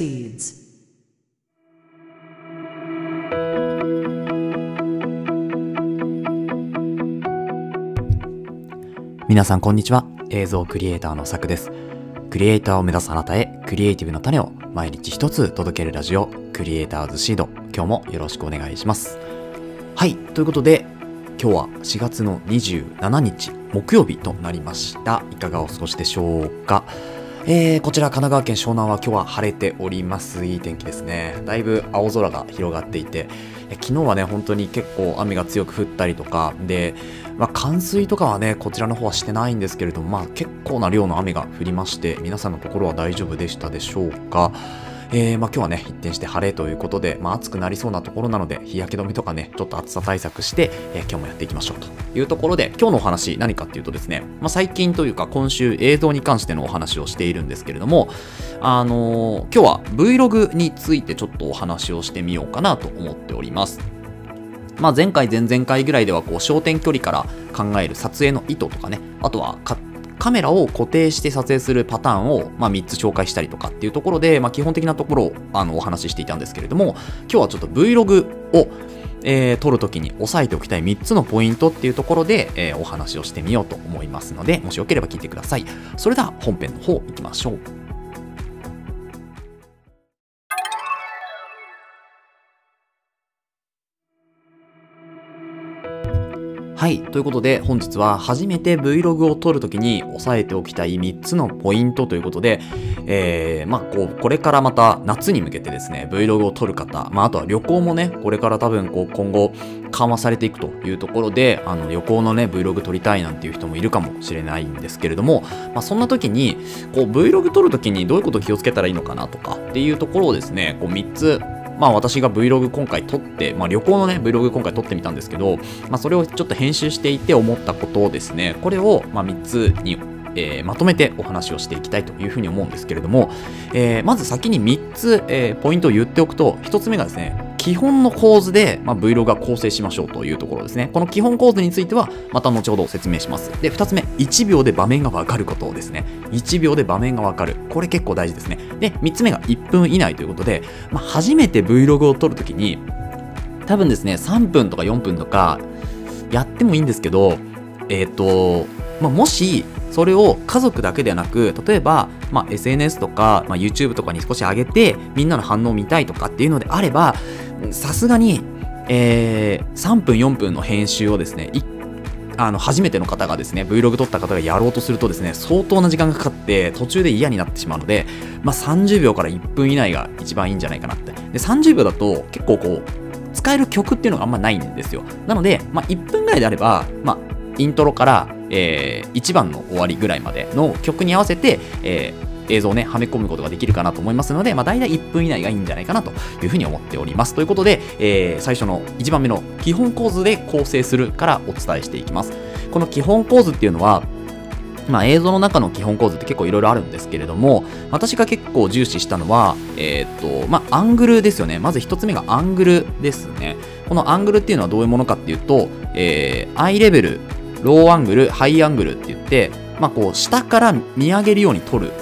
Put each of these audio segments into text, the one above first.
proceeds. 皆さんこんにちは。映像クリエイターのさくです。クリエイターを目指すあなたへクリエイティブの種を毎日一つ届けるラジオクリエイターズシード。今日もよろしくお願いします。はいということで今日は4月の27日木曜日となりました。いかがお過ごしでしょうか？えー、こちら神奈川県湘南は今日は晴れておりますいい天気ですねだいぶ青空が広がっていて昨日はね本当に結構雨が強く降ったりとかでまあ、冠水とかはね、こちらの方はしてないんですけれども、まあ、結構な量の雨が降りまして、皆さんのところは大丈夫でしたでしょうか？えー、まあ、今日はね、一転して晴れということで、まあ、暑くなりそうなところなので、日焼け止めとかね、ちょっと暑さ対策して、えー、今日もやっていきましょうというところで、今日のお話何かっていうとですね、まあ、最近というか今週映像に関してのお話をしているんですけれども、あのー、今日は Vlog についてちょっとお話をしてみようかなと思っております。まあ、前回前々回ぐらいではこう焦点距離から考える撮影の意図とかねあとはカメラを固定して撮影するパターンを、まあ、3つ紹介したりとかっていうところで、まあ、基本的なところをあのお話ししていたんですけれども今日はちょっと Vlog を、えー、撮るときに押さえておきたい3つのポイントっていうところで、えー、お話をしてみようと思いますのでもしよければ聞いてください。それでは本編の方いきましょう。はい。ということで、本日は初めて Vlog を撮るときに押さえておきたい3つのポイントということで、えー、まあ、こう、これからまた夏に向けてですね、Vlog を撮る方、まあ、あとは旅行もね、これから多分、こう、今後、緩和されていくというところで、あの、旅行のね、Vlog 撮りたいなんていう人もいるかもしれないんですけれども、まあ、そんな時に、こう、Vlog 撮るときにどういうことを気をつけたらいいのかなとかっていうところをですね、こう、3つまあ私が Vlog 今回撮って、まあ旅行のね、Vlog 今回撮ってみたんですけど、まあそれをちょっと編集していて思ったことをですね、これをまあ3つにえー、まとめてお話をしていきたいというふうに思うんですけれども、えー、まず先に3つ、えー、ポイントを言っておくと、1つ目がですね、基本の構図で、まあ、Vlog が構成しましょうというところですね。この基本構図については、また後ほど説明します。で、2つ目、1秒で場面がわかることですね。1秒で場面がわかる。これ結構大事ですね。で、3つ目が1分以内ということで、まあ、初めて Vlog を撮るときに、多分ですね、3分とか4分とか、やってもいいんですけど、えっ、ー、と、まあ、もし、それを家族だけではなく例えば、まあ、SNS とか、まあ、YouTube とかに少し上げてみんなの反応を見たいとかっていうのであればさすがに、えー、3分4分の編集をですねあの初めての方がですね Vlog 撮った方がやろうとするとですね相当な時間がかかって途中で嫌になってしまうので、まあ、30秒から1分以内が一番いいんじゃないかなって。で30秒だと結構こう使える曲っていうのがあんまないんですよ。なので、まあ、1分ぐらいであれば、まあ、イントロから、えー、1番の終わりぐらいまでの曲に合わせて、えー映像をね、はめ込むことができるかなと思いますので、まあ、大体1分以内がいいんじゃないかなというふうに思っております。ということで、えー、最初の1番目の基本構図で構成するからお伝えしていきます。この基本構図っていうのは、まあ、映像の中の基本構図って結構いろいろあるんですけれども、私が結構重視したのは、えっ、と、まあ、アングルですよね。まず一つ目がアングルですね。このアングルっていうのはどういうものかっていうと、えー、アイレベル、ローアングル、ハイアングルって言って、まあ、こう、下から見上げるように撮る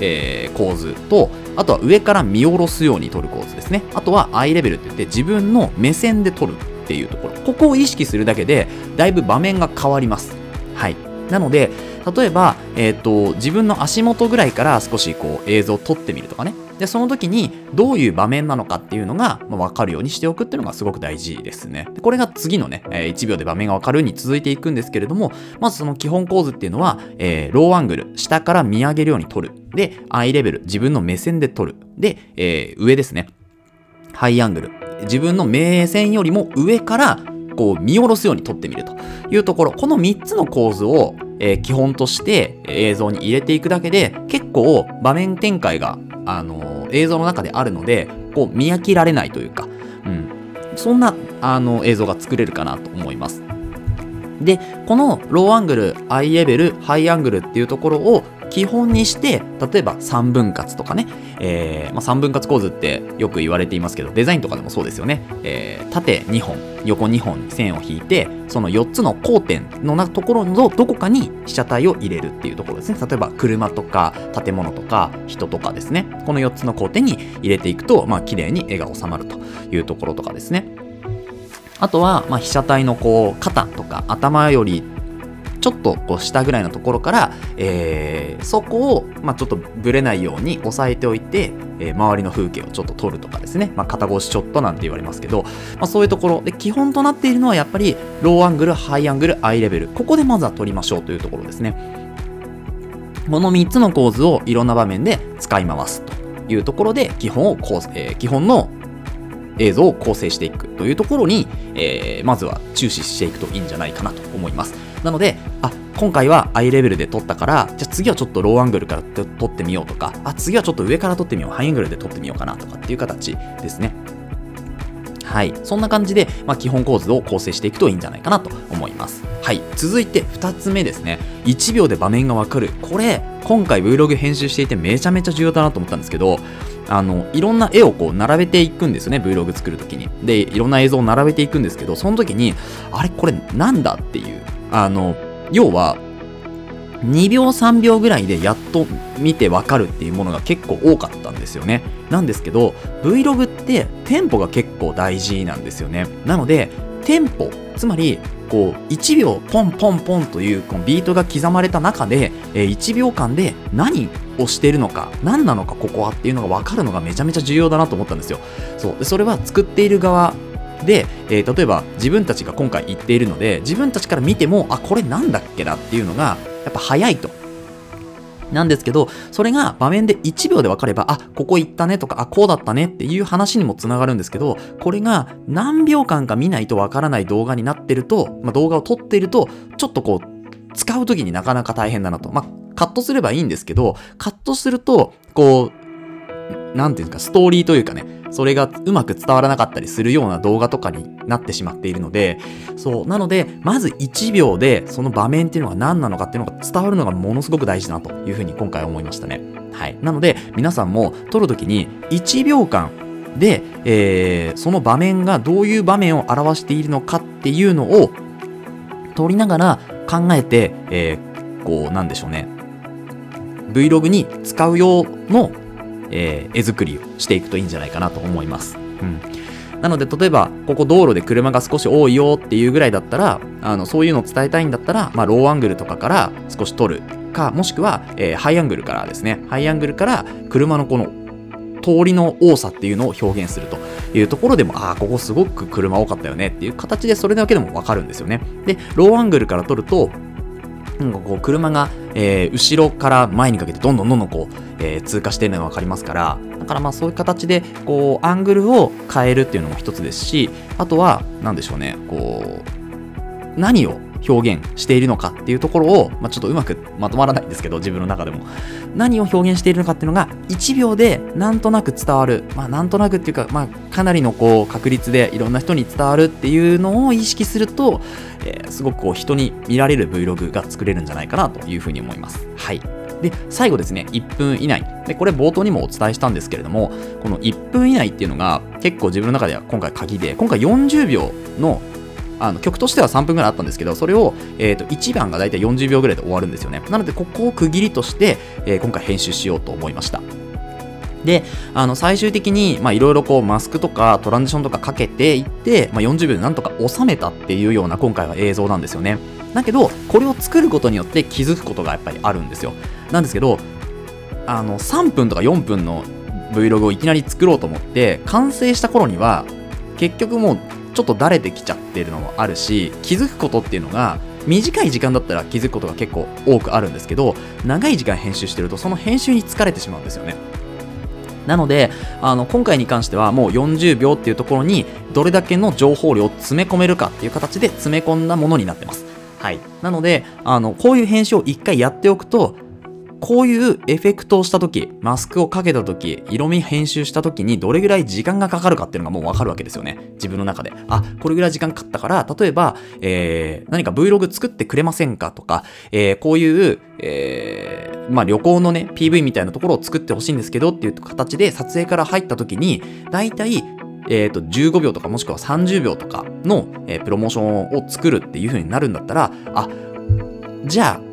えー、構図と、あとは上から見下ろすように撮る構図ですね。あとはアイレベルって言って自分の目線で撮るっていうところ。ここを意識するだけで、だいぶ場面が変わります。はい。なので、例えば、えっ、ー、と、自分の足元ぐらいから少しこう映像を撮ってみるとかね。で、その時にどういう場面なのかっていうのが、まあ、分かるようにしておくっていうのがすごく大事ですね。でこれが次のね、えー、1秒で場面が分かるに続いていくんですけれども、まずその基本構図っていうのは、えー、ローアングル、下から見上げるように撮る。で、アイレベル、自分の目線で撮る。で、えー、上ですね。ハイアングル。自分の目線よりも上からこう見下ろすように撮ってみるというところ、この3つの構図を、えー、基本として映像に入れていくだけで結構場面展開があの映像の中であるのでこう見飽きられないというか、うん、そんなあの映像が作れるかなと思います。でこのローアングルアイレベルハイアングルっていうところを基本にして例えば3分割とかね、えーまあ、3分割構図ってよく言われていますけどデザインとかでもそうですよね、えー、縦2本横2本に線を引いてその4つの交点のなところのどこかに被写体を入れるっていうところですね。例えば車とか建物とか人とかですね。この4つの交点に入れていくとまあ綺麗に絵が収まるというところとかですね。あとは、まあ、被写体のこう肩とか頭よりちょっとこう下ぐらいのところから、えー、そこを、まあ、ちょっとぶれないように押さえておいて、えー、周りの風景をちょっと撮るとかですね、まあ、肩越しショットなんて言われますけど、まあ、そういうところ。で基本となっているのはやっぱりローアングルハイアングルアイレベル。ここでまずは撮りましょうというところですね。この3つの構図をいろんな場面で使い回すというところで基本をこう、えー、基本の映像を構成していくというところに、えー、まずは注視していくといいんじゃないかなと思います。なので、あ、今回は i レベルで撮ったから、じゃあ次はちょっとローアングルから撮ってみようとか、あ、次はちょっと上から撮ってみよう、ハイアングルで撮ってみようかなとかっていう形ですね。はい。そんな感じで、まあ、基本構図を構成していくといいんじゃないかなと思います。はい。続いて2つ目ですね。1秒で場面がわかる。これ、今回 Vlog 編集していてめちゃめちゃ重要だなと思ったんですけど、あの、いろんな絵をこう並べていくんですよね、Vlog 作るときに。で、いろんな映像を並べていくんですけど、その時に、あれこれなんだっていう、あの、要は、2秒3秒ぐらいでやっと見てわかるっていうものが結構多かったんですよね。なんですけど、Vlog ってテンポが結構大事なんですよね。なので、テンポ、つまり、こう、1秒ポンポンポンというこのビートが刻まれた中で、え1秒間で何をしているのか、何なのかここはっていうのが分かるのがめちゃめちゃ重要だなと思ったんですよ。そう。でそれは作っている側で、えー、例えば自分たちが今回言っているので、自分たちから見ても、あ、これなんだっけなっていうのが、やっぱ早いと。なんですけど、それが場面で1秒で分かれば、あ、ここ行ったねとか、あ、こうだったねっていう話にもつながるんですけど、これが何秒間か見ないと分からない動画になってると、まあ、動画を撮っていると、ちょっとこう、使う時になかなか大変だなと。まあ、カットすればいいんですけど、カットすると、こう、なんていうんですか、ストーリーというかね、それがうまく伝わらなかったりするような動画とかになってしまっているので、そう、なので、まず1秒でその場面っていうのが何なのかっていうのが伝わるのがものすごく大事だなというふうに今回思いましたね。はい。なので、皆さんも撮るときに1秒間で、えー、その場面がどういう場面を表しているのかっていうのを撮りながら考えて、えー、こう、なんでしょうね。Vlog に使う用のえー、絵作りをしていくといいんじゃないかなと思います。うん。なので、例えば、ここ道路で車が少し多いよっていうぐらいだったら、あの、そういうのを伝えたいんだったら、まあ、ローアングルとかから少し撮るか、もしくは、えー、ハイアングルからですね、ハイアングルから車のこの通りの多さっていうのを表現するというところでも、ああ、ここすごく車多かったよねっていう形でそれだけでもわかるんですよね。で、ローアングルから撮ると、なんかこう車が、えー、後ろから前にかけてどんどんどんどんこう、えー、通過しているのが分かりますからだからまあそういう形でこうアングルを変えるっていうのも一つですしあとは何でしょうねこう何を表現しているのかっていうところを、まあ、ちょっとうまくまとまらないんですけど自分の中でも何を表現しているのかっていうのが1秒でなんとなく伝わるまあなんとなくっていうか、まあ、かなりのこう確率でいろんな人に伝わるっていうのを意識するとえー、すごくこう人に見られる Vlog が作れるんじゃないかなというふうに思います。はい。で、最後ですね、1分以内。で、これ冒頭にもお伝えしたんですけれども、この1分以内っていうのが結構自分の中では今回鍵で、今回40秒のあの曲としては3分ぐらいあったんですけど、それを、えー、と1番がだいたい40秒ぐらいで終わるんですよね。なので、ここを区切りとして、えー、今回編集しようと思いました。で、あの、最終的に、ま、いろいろこう、マスクとかトランジションとかかけていって、まあ、40秒でなんとか収めたっていうような今回は映像なんですよね。だけど、これを作ることによって気づくことがやっぱりあるんですよ。なんですけど、あの、3分とか4分の Vlog をいきなり作ろうと思って、完成した頃には、結局もう、ちょっとだれてきちゃってるのもあるし、気づくことっていうのが、短い時間だったら気づくことが結構多くあるんですけど、長い時間編集してると、その編集に疲れてしまうんですよね。なので、あの、今回に関してはもう40秒っていうところに、どれだけの情報量を詰め込めるかっていう形で詰め込んだものになってます。はい。なので、あの、こういう編集を一回やっておくと、こういうエフェクトをした時、マスクをかけた時、色味編集した時にどれぐらい時間がかかるかっていうのがもうわかるわけですよね。自分の中で。あ、これぐらい時間かかったから、例えば、えー、何か Vlog 作ってくれませんかとか、えー、こういう、えー、まあ旅行のね、PV みたいなところを作ってほしいんですけどっていう形で撮影から入った時に、だいたいえっ、と、15秒とかもしくは30秒とかの、えープロモーションを作るっていう風になるんだったら、あ、じゃあ、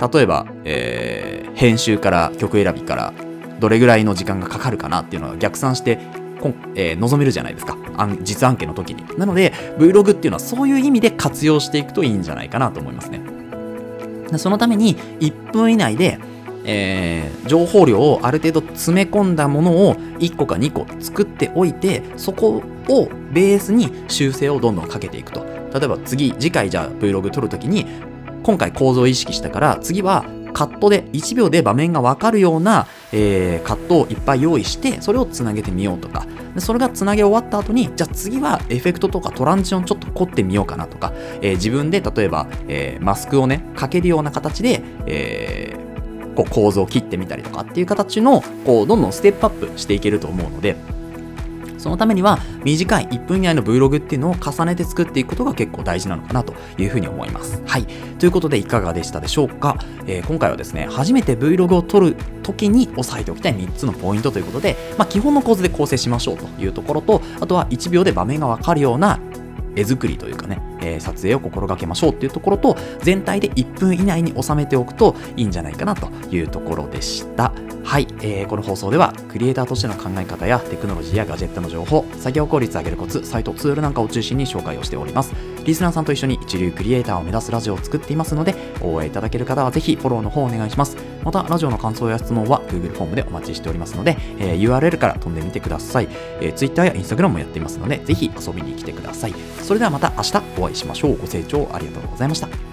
例えば、えー編集から曲選びからどれぐらいの時間がかかるかなっていうのが逆算して、こえー望めるじゃないですか。実案件の時に。なので、Vlog っていうのはそういう意味で活用していくといいんじゃないかなと思いますね。そのために1分以内で、えー情報量をある程度詰め込んだものを1個か2個作っておいてそこをベースに修正をどんどんかけていくと例えば次次回じゃあ Vlog 撮るときに今回構造を意識したから次はカットで1秒で場面が分かるような、えーカットをいっぱい用意してそれをつなげてみようとか。でそれがつなげ終わった後にじゃあ次はエフェクトとかトランジションちょっと凝ってみようかなとか、えー自分で例えば、えーマスクをねかけるような形で、えこう構造を切ってみたりとかっていう形のこうどんどんステップアップしていけると思うので。そのためには短い1分以内の Vlog っていうのを重ねて作っていくことが結構大事なのかなというふうに思います。はい。ということでいかがでしたでしょうか、えー今回はですね、初めて Vlog を撮る時に押さえておきたい3つのポイントということで、まあ、基本の構図で構成しましょうというところと、あとは1秒で場面がわかるような絵作りというかね、えー撮影を心がけましょうっていうところと、全体で1分以内に収めておくといいんじゃないかなというところでした。はい、えーこの放送では、クリエイターとしての考え方やテクノロジーやガジェットの情報、作業効率を上げるコツ、サイト、ツールなんかを中心に紹介をしております。リスナーさんと一緒に一流クリエイターを目指すラジオを作っていますので、応援いただける方はぜひフォローの方お願いします。また、ラジオの感想や質問は Google フォームでお待ちしておりますので、えー URL から飛んでみてください。えー Twitter や Instagram もやっていますので、ぜひ遊びに来てください。それではまた明日お会いしましょう。ご清聴ありがとうございました。